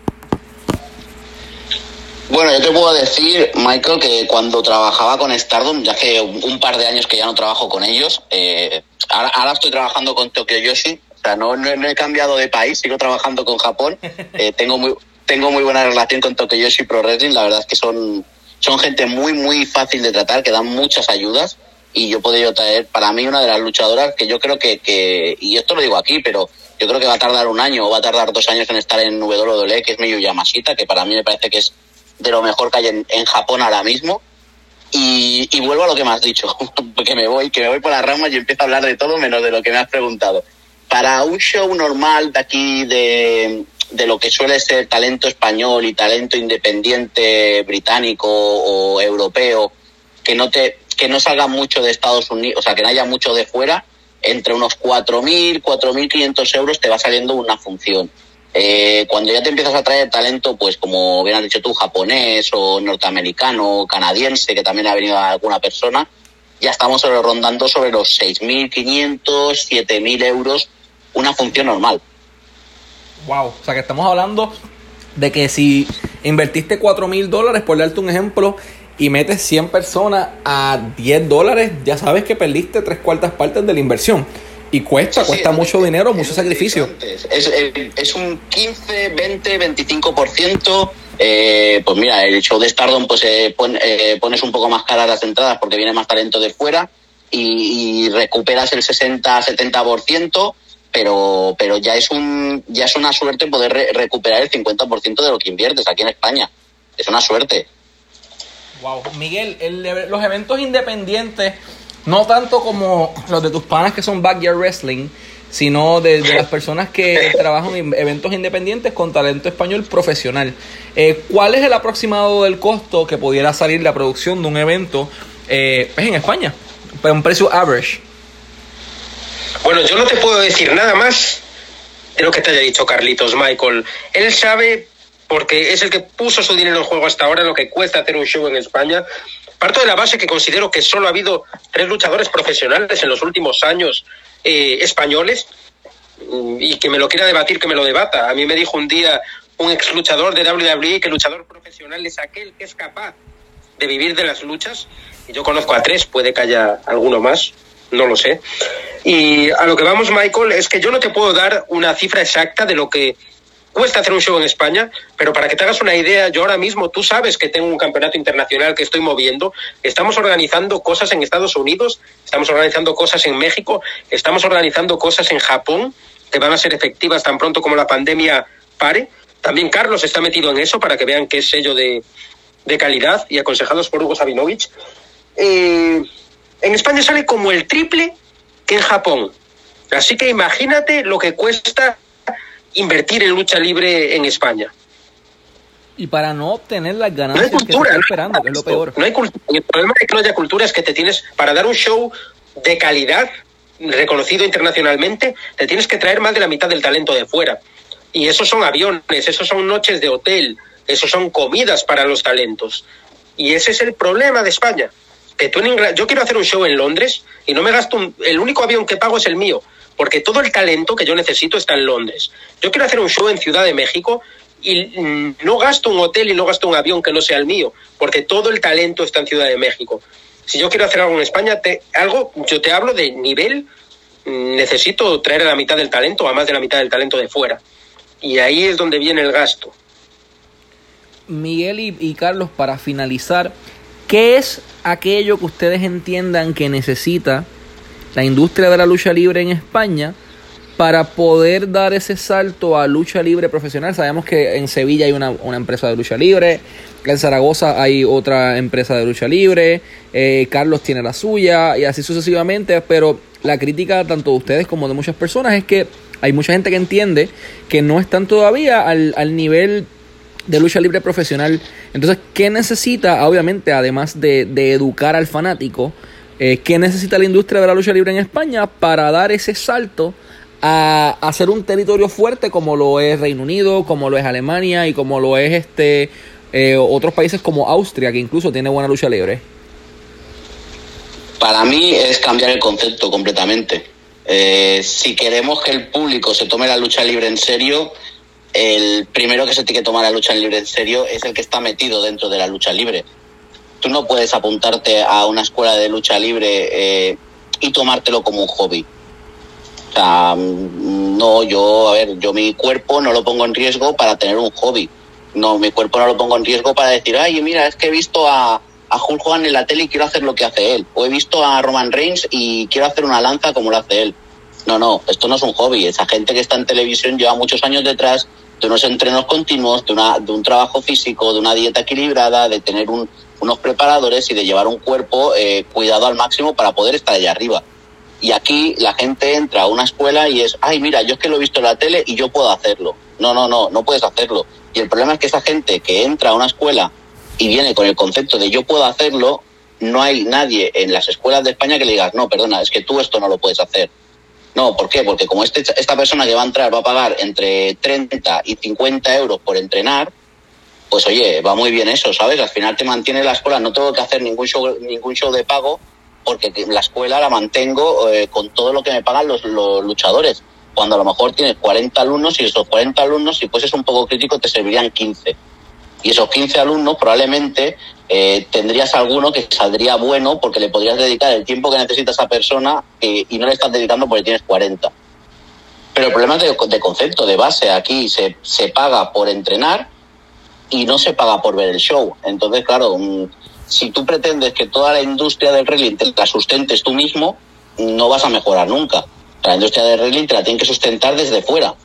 Speaker 3: Bueno, yo te puedo decir, Michael, que cuando trabajaba con Stardom, ya que un par de años que ya no trabajo con ellos, eh, ahora, ahora, estoy trabajando con Tokyo Yoshi, o sea, no, no, no, he cambiado de país, sigo trabajando con Japón, eh, tengo muy tengo muy buena relación con Tokyo Yoshi Pro Wrestling, la verdad es que son, son gente muy, muy fácil de tratar, que dan muchas ayudas, y yo he podido traer, para mí, una de las luchadoras que yo creo que, que, y esto lo digo aquí, pero yo creo que va a tardar un año o va a tardar dos años en estar en WWE, que es Miyu Yamashita, que para mí me parece que es de lo mejor que hay en, en Japón ahora mismo. Y, vuelvo a lo que me has dicho, que me voy, que me voy por las ramas y empiezo a hablar de todo menos de lo que me has preguntado. Para un show normal de aquí, de, de lo que suele ser talento español y talento independiente británico o europeo, que no te, que no salga mucho de Estados Unidos, o sea, que no haya mucho de fuera, entre unos 4.000, 4.500 euros te va saliendo una función. Eh, cuando ya te empiezas a traer talento, pues como bien has dicho tú, japonés o norteamericano, canadiense, que también ha venido alguna persona, ya estamos rondando sobre los 6.500, 7.000 euros una función normal.
Speaker 1: Wow, o sea que estamos hablando de que si invertiste 4.000 dólares, por darte un ejemplo, y metes 100 personas a 10 dólares, ya sabes que perdiste tres cuartas partes de la inversión. Y cuesta, sí, cuesta sí, mucho es, dinero, es, mucho sacrificio.
Speaker 3: Es, es, un 15, 20, 25%. Eh, pues mira, el show de Stardom, pues eh, pon, eh, pones un poco más caras las entradas porque viene más talento de fuera y, y recuperas el 60, 70%. Pero, pero ya es un ya es una suerte poder re recuperar el 50% de lo que inviertes aquí en España. Es una suerte.
Speaker 1: Wow, Miguel, el, los eventos independientes no tanto como los de tus panas que son Backyard Wrestling, sino de, las personas que trabajan en eventos independientes con talento español profesional. Eh, ¿Cuál es el aproximado del costo que pudiera salir la producción de un evento eh, pues, en España? Para un precio average.
Speaker 2: Bueno, yo no te puedo decir nada más de lo que te haya dicho Carlitos, Michael. Él sabe, porque es el que puso su dinero en juego hasta ahora, lo que cuesta hacer un show en España. Parto de la base que considero que solo ha habido tres luchadores profesionales en los últimos años eh, españoles y que me lo quiera debatir, que me lo debata. A mí me dijo un día un ex luchador de WWE que luchador profesional es aquel que es capaz de vivir de las luchas. Y yo conozco a tres, puede que haya alguno más, no lo sé. Y a lo que vamos, Michael, es que yo no te puedo dar una cifra exacta de lo que cuesta hacer un show en España, pero para que te hagas una idea, yo ahora mismo, tú sabes que tengo un campeonato internacional que estoy moviendo, estamos organizando cosas en Estados Unidos, estamos organizando cosas en México, estamos organizando cosas en Japón que van a ser efectivas tan pronto como la pandemia pare. También Carlos está metido en eso para que vean que es sello de, de calidad y aconsejados por Hugo Sabinovich. Eh, en España sale como el triple que en Japón. Así que imagínate lo que cuesta invertir en lucha libre en España.
Speaker 1: Y para no obtener las ganancias no hay cultura, que esperando, que es lo peor.
Speaker 2: No hay cultura. El problema de que no haya cultura es que te tienes, para dar un show de calidad, reconocido internacionalmente, te tienes que traer más de la mitad del talento de fuera. Y esos son aviones, esos son noches de hotel, esos son comidas para los talentos. Y ese es el problema de España. Que tú en yo quiero hacer un show en Londres y no me gasto el único avión que pago es el mío, porque todo el talento que yo necesito está en Londres. Yo quiero hacer un show en Ciudad de México y mm, no gasto un hotel y no gasto un avión que no sea el mío, porque todo el talento está en Ciudad de México. Si yo quiero hacer algo en España, algo, yo te hablo de nivel, mm, necesito traer a la mitad del talento, a más de la mitad del talento de fuera. Y ahí es donde viene el gasto.
Speaker 1: Miguel y, Carlos, para finalizar, ¿qué es aquello que ustedes entiendan que necesita la industria de la lucha libre en España para poder dar ese salto a lucha libre profesional? Sabemos que en Sevilla hay una, empresa de lucha libre, en Zaragoza hay otra empresa de lucha libre, eh, Carlos tiene la suya y así sucesivamente, pero la crítica tanto de ustedes como de muchas personas es que hay mucha gente que entiende que no están todavía al, al nivel de lucha libre profesional. Entonces, ¿qué necesita, obviamente, además de, educar al fanático, eh, qué necesita la industria de la lucha libre en España para dar ese salto a, hacer un territorio fuerte como lo es Reino Unido, como lo es Alemania y como lo es este eh, otros países como Austria, que incluso tiene buena lucha libre?
Speaker 3: Para mí es cambiar el concepto completamente. Eh, si queremos que el público se tome la lucha libre en serio, el primero que se tiene que tomar la lucha libre en serio es el que está metido dentro de la lucha libre. Tú no puedes apuntarte a una escuela de lucha libre eh, y tomártelo como un hobby. O sea, mm, no, yo, a ver, yo mi cuerpo no lo pongo en riesgo para tener un hobby. No, mi cuerpo no lo pongo en riesgo para decir, ay, mira, es que he visto a, a Hulk en la tele y quiero hacer lo que hace él. O he visto a Roman Reigns y quiero hacer una lanza como lo hace él. No, no, esto no es un hobby. Esa gente que está en televisión lleva muchos años detrás de unos entrenos continuos, de, una, de un trabajo físico, de una dieta equilibrada, de tener unos preparadores y de llevar un cuerpo eh, cuidado al máximo para poder estar allá arriba. Y aquí la gente entra a una escuela y es, ay, mira, yo es que lo he visto en la tele y yo puedo hacerlo. No, no, no, no puedes hacerlo. Y el problema es que esa gente que entra a una escuela y viene con el concepto de yo puedo hacerlo, no hay nadie en las escuelas de España que le digas, no, perdona, es que tú esto no lo puedes hacer. No, ¿por qué? Porque como este, esta persona que va a entrar va a pagar entre 30 y 50 euros por entrenar, pues oye, va muy bien eso, ¿sabes? Al final te mantiene la escuela, no tengo que hacer ningún show, ningún show de pago porque la escuela la mantengo eh, con todo lo que me pagan los, luchadores. Cuando a lo mejor tienes 40 alumnos y esos 40 alumnos, si fueses un poco crítico, te servirían 15 y esos 15 alumnos probablemente eh, tendrías alguno que saldría bueno porque le podrías dedicar el tiempo que necesita esa persona eh, y no le estás dedicando porque tienes 40. Pero el problema es de, concepto, de base. Aquí se, se, paga por entrenar y no se paga por ver el show. Entonces, claro, mm, si tú pretendes que toda la industria del wrestling te la sustentes tú mismo, no vas a mejorar nunca. La industria del wrestling te la tienen que sustentar desde fuera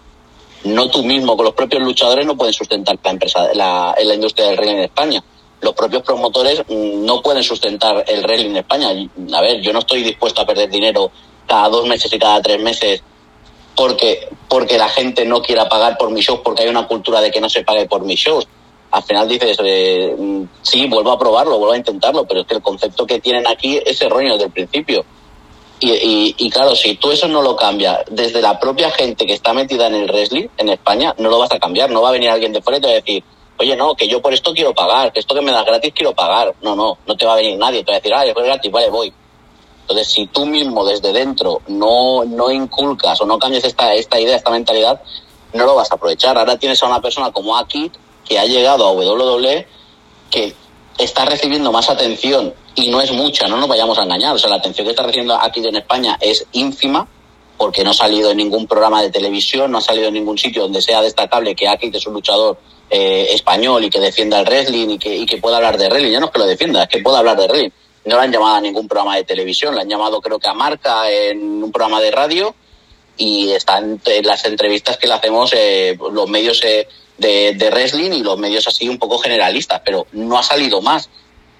Speaker 3: no tú mismo, con los propios luchadores no pueden sustentar la empresa, la, la industria del wrestling en España. Los propios promotores mm, no pueden sustentar el wrestling en España. A ver, yo no estoy dispuesto a perder dinero cada dos meses y cada tres meses porque, porque la gente no quiera pagar por mis shows, porque hay una cultura de que no se pague por mis shows. Al final dices, eh, sí, vuelvo a probarlo, vuelvo a intentarlo, pero es que el concepto que tienen aquí es erróneo desde el principio. Y, y, claro, si tú eso no lo cambias desde la propia gente que está metida en el wrestling en España, no lo vas a cambiar. No va a venir alguien de fuera y te va a decir, oye, no, que yo por esto quiero pagar, que esto que me das gratis quiero pagar. No, no, no te va a venir nadie. Te va a decir, ah, yo es gratis, vale, voy. Entonces, si tú mismo desde dentro no, no inculcas o no cambias esta, esta idea, esta mentalidad, no lo vas a aprovechar. Ahora tienes a una persona como Aki que ha llegado a WWE que está recibiendo más atención y no es mucha, no nos vayamos a engañar. O sea, la atención que está recibiendo aquí en España es ínfima porque no ha salido en ningún programa de televisión, no ha salido en ningún sitio donde sea destacable que Aki es un luchador eh, español y que defienda el wrestling y que, y que pueda hablar de wrestling. Ya no es que lo defienda, es que pueda hablar de wrestling. No lo han llamado a ningún programa de televisión, lo han llamado creo que a Marca en un programa de radio y están en las entrevistas que le hacemos eh, los medios eh, de, de wrestling y los medios así un poco generalistas, pero no ha salido más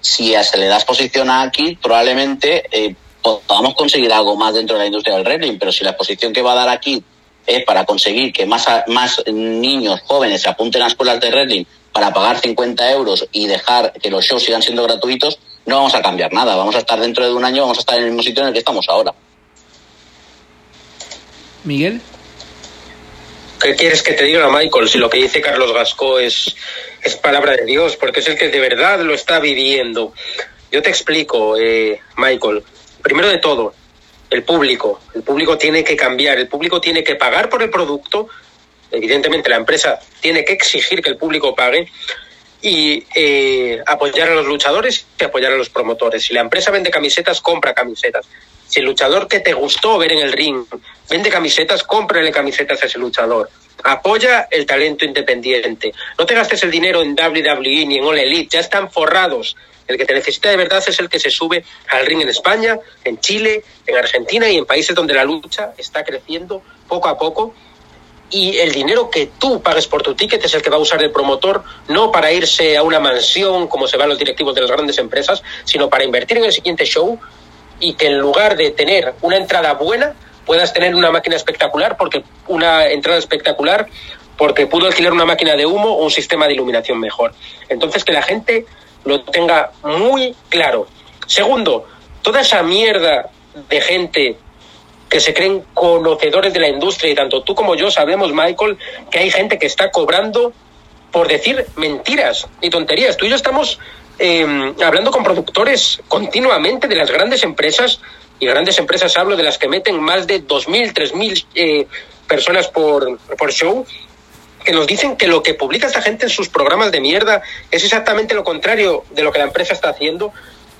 Speaker 3: si se le da exposición a aquí, probablemente eh, podamos conseguir algo más dentro de la industria del wrestling, pero si la exposición que va a dar aquí es para conseguir que más, más niños jóvenes se apunten a escuelas de wrestling para pagar 50 euros y dejar que los shows sigan siendo gratuitos, no vamos a cambiar nada. Vamos a estar dentro de un año, vamos a estar en el mismo sitio en el que estamos ahora.
Speaker 1: Miguel.
Speaker 2: ¿Qué quieres que te diga, Michael? Si lo que dice Carlos Gasco es, es palabra de Dios, porque es el que de verdad lo está viviendo. Yo te explico, eh, Michael. Primero de todo, el público. El público tiene que cambiar, el público tiene que pagar por el producto. Evidentemente, la empresa tiene que exigir que el público pague y eh, apoyar a los luchadores y apoyar a los promotores. Si la empresa vende camisetas, compra camisetas. Si el luchador que te gustó ver en el ring vende camisetas, cómprale camisetas a ese luchador. Apoya el talento independiente. No te gastes el dinero en WWE ni en All Elite, ya están forrados. El que te necesita de verdad es el que se sube al ring en España, en Chile, en Argentina y en países donde la lucha está creciendo poco a poco. Y el dinero que tú pagues por tu ticket es el que va a usar el promotor, no para irse a una mansión como se van los directivos de las grandes empresas, sino para invertir en el siguiente show y que en lugar de tener una entrada buena, puedas tener una máquina espectacular, porque una entrada espectacular, porque pudo alquilar una máquina de humo o un sistema de iluminación mejor. Entonces, que la gente lo tenga muy claro. Segundo, toda esa mierda de gente que se creen conocedores de la industria, y tanto tú como yo sabemos, Michael, que hay gente que está cobrando por decir mentiras y tonterías. Tú y yo estamos eh, hablando con productores continuamente de las grandes empresas, y grandes empresas hablo de las que meten más de 2.000, 3.000 eh, personas por, por show, que nos dicen que lo que publica esta gente en sus programas de mierda es exactamente lo contrario de lo que la empresa está haciendo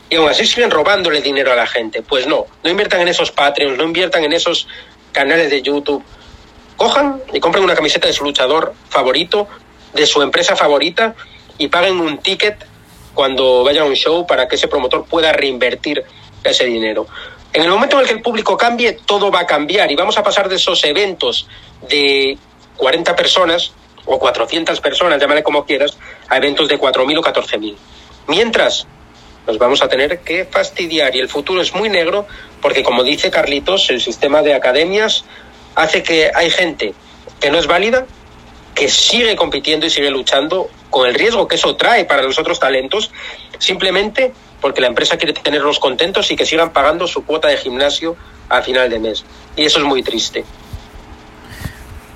Speaker 2: y aún así siguen robándole dinero a la gente. Pues no, no inviertan en esos Patreons, no inviertan en esos canales de YouTube. Cojan y compren una camiseta de su luchador favorito, de su empresa favorita y paguen un ticket cuando vaya a un show para que ese promotor pueda reinvertir ese dinero. En el momento en el que el público cambie, todo va a cambiar y vamos a pasar de esos eventos de 40 personas o 400 personas, llámale como quieras, a eventos de 4.000 o 14.000. Mientras, nos vamos a tener que fastidiar y el futuro es muy negro porque, como dice Carlitos, el sistema de academias hace que hay gente que no es válida, que sigue compitiendo y sigue luchando con el riesgo que eso trae para los otros talentos, simplemente porque la empresa quiere tenerlos contentos y que sigan pagando su cuota de gimnasio a final de mes. Y eso es muy triste.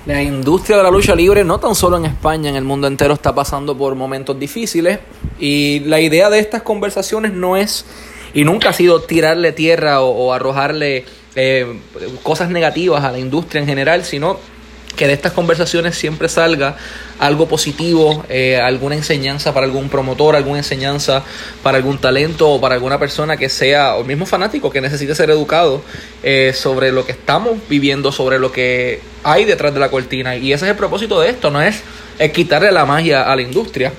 Speaker 1: La industria de la lucha libre, no tan solo en España, en el mundo entero está pasando por momentos difíciles y la idea de estas conversaciones no es y nunca ha sido tirarle tierra o, arrojarle eh, cosas negativas a la industria en general, sino que de estas conversaciones siempre salga algo positivo, eh, alguna enseñanza para algún promotor, alguna enseñanza para algún talento o para alguna persona que sea, o mismo fanático que necesite ser educado eh, sobre lo que estamos viviendo, sobre lo que hay detrás de la cortina. Y ese es el propósito de esto, no es, es quitarle la magia a la industria,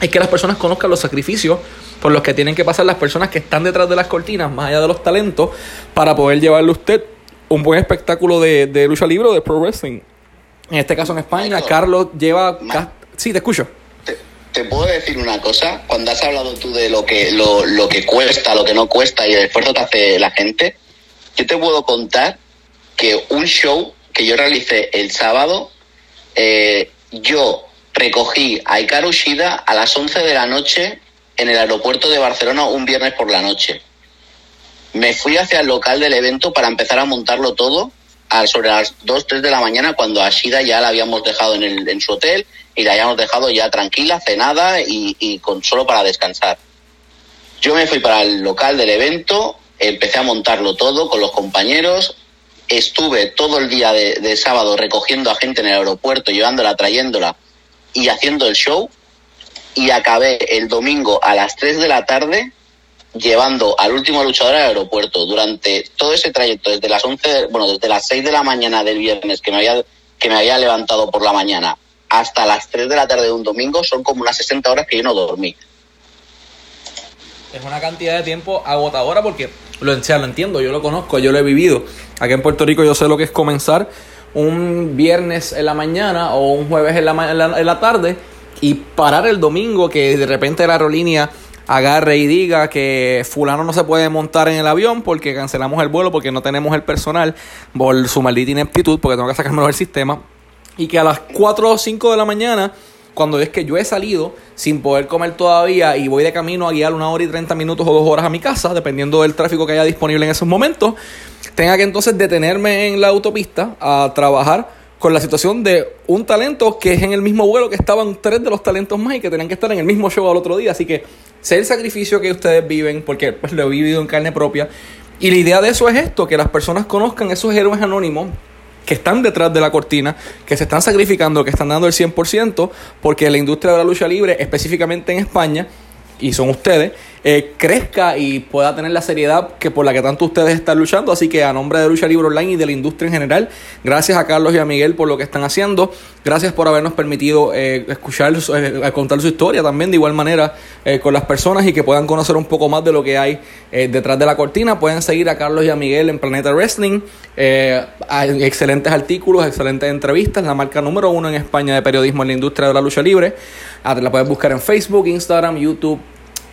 Speaker 1: es que las personas conozcan los sacrificios por los que tienen que pasar las personas que están detrás de las cortinas, más allá de los talentos, para poder llevarle a usted un buen espectáculo de, de lucha libre o de pro wrestling. En este caso en España, Carlos lleva... sí, te escucho.
Speaker 3: Te, puedo decir una cosa, cuando has hablado tú de lo que, lo, lo que cuesta, lo que no cuesta y el esfuerzo que hace la gente, yo te puedo contar que un show que yo realicé el sábado, eh, yo recogí a Ikaru Shida a las 11 de la noche en el aeropuerto de Barcelona un viernes por la noche. Me fui hacia el local del evento para empezar a montarlo todo a sobre las 2, 3 de la mañana cuando a Shida ya la habíamos dejado en, el, en su hotel y la habíamos dejado ya tranquila, cenada y, y con solo para descansar. Yo me fui para el local del evento, empecé a montarlo todo con los compañeros, estuve todo el día de, de sábado recogiendo a gente en el aeropuerto, llevándola, trayéndola y haciendo el show y acabé el domingo a las 3 de la tarde llevando al último luchador al aeropuerto durante todo ese trayecto desde las 11 bueno desde las 6 de la mañana del viernes que me había que me había levantado por la mañana hasta las 3 de la tarde de un domingo son como unas 60 horas que yo no dormí
Speaker 1: es una cantidad de tiempo agotadora porque lo, o sea, lo entiendo, yo lo conozco, yo lo he vivido. Aquí en Puerto Rico yo sé lo que es comenzar un viernes en la mañana o un jueves en la, en la, en la tarde y parar el domingo que de repente la aerolínea agarre y diga que fulano no se puede montar en el avión porque cancelamos el vuelo porque no tenemos el personal por su maldita ineptitud porque tengo que sacármelo del sistema. Y que a las 4 o 5 de la mañana cuando es que yo he salido sin poder comer todavía y voy de camino a guiar una hora y 30 minutos o dos horas a mi casa, dependiendo del tráfico que haya disponible en esos momentos, tenga que entonces detenerme en la autopista a trabajar con la situación de un talento que es en el mismo vuelo que estaban tres de los talentos más y que tenían que estar en el mismo show al otro día. Así que sé el sacrificio que ustedes viven, porque pues, lo he vivido en carne propia. Y la idea de eso es esto, que las personas conozcan esos héroes anónimos que están detrás de la cortina, que se están sacrificando, que están dando el 100%, porque la industria de la lucha libre, específicamente en España, y son ustedes, eh, crezca y pueda tener la seriedad que por la que tanto ustedes están luchando. Así que a nombre de Lucha Libre Online y de la industria en general, gracias a Carlos y a Miguel por lo que están haciendo. Gracias por habernos permitido eh, escuchar, eh, contar su historia también de igual manera eh, con las personas y que puedan conocer un poco más de lo que hay eh, detrás de la cortina. Pueden seguir a Carlos y a Miguel en Planeta Wrestling. Hay excelentes artículos, excelentes entrevistas. La marca número uno en España de periodismo en la industria de la lucha libre. Ah, La puedes buscar en Facebook, Instagram, YouTube.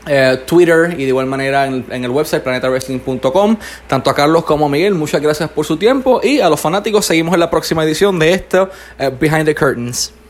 Speaker 1: Eh, Twitter y de igual manera en, el website planetawrestling.com. Tanto a Carlos como a Miguel, muchas gracias por su tiempo y a los fanáticos seguimos en la próxima edición de esto, eh, Behind the Curtains.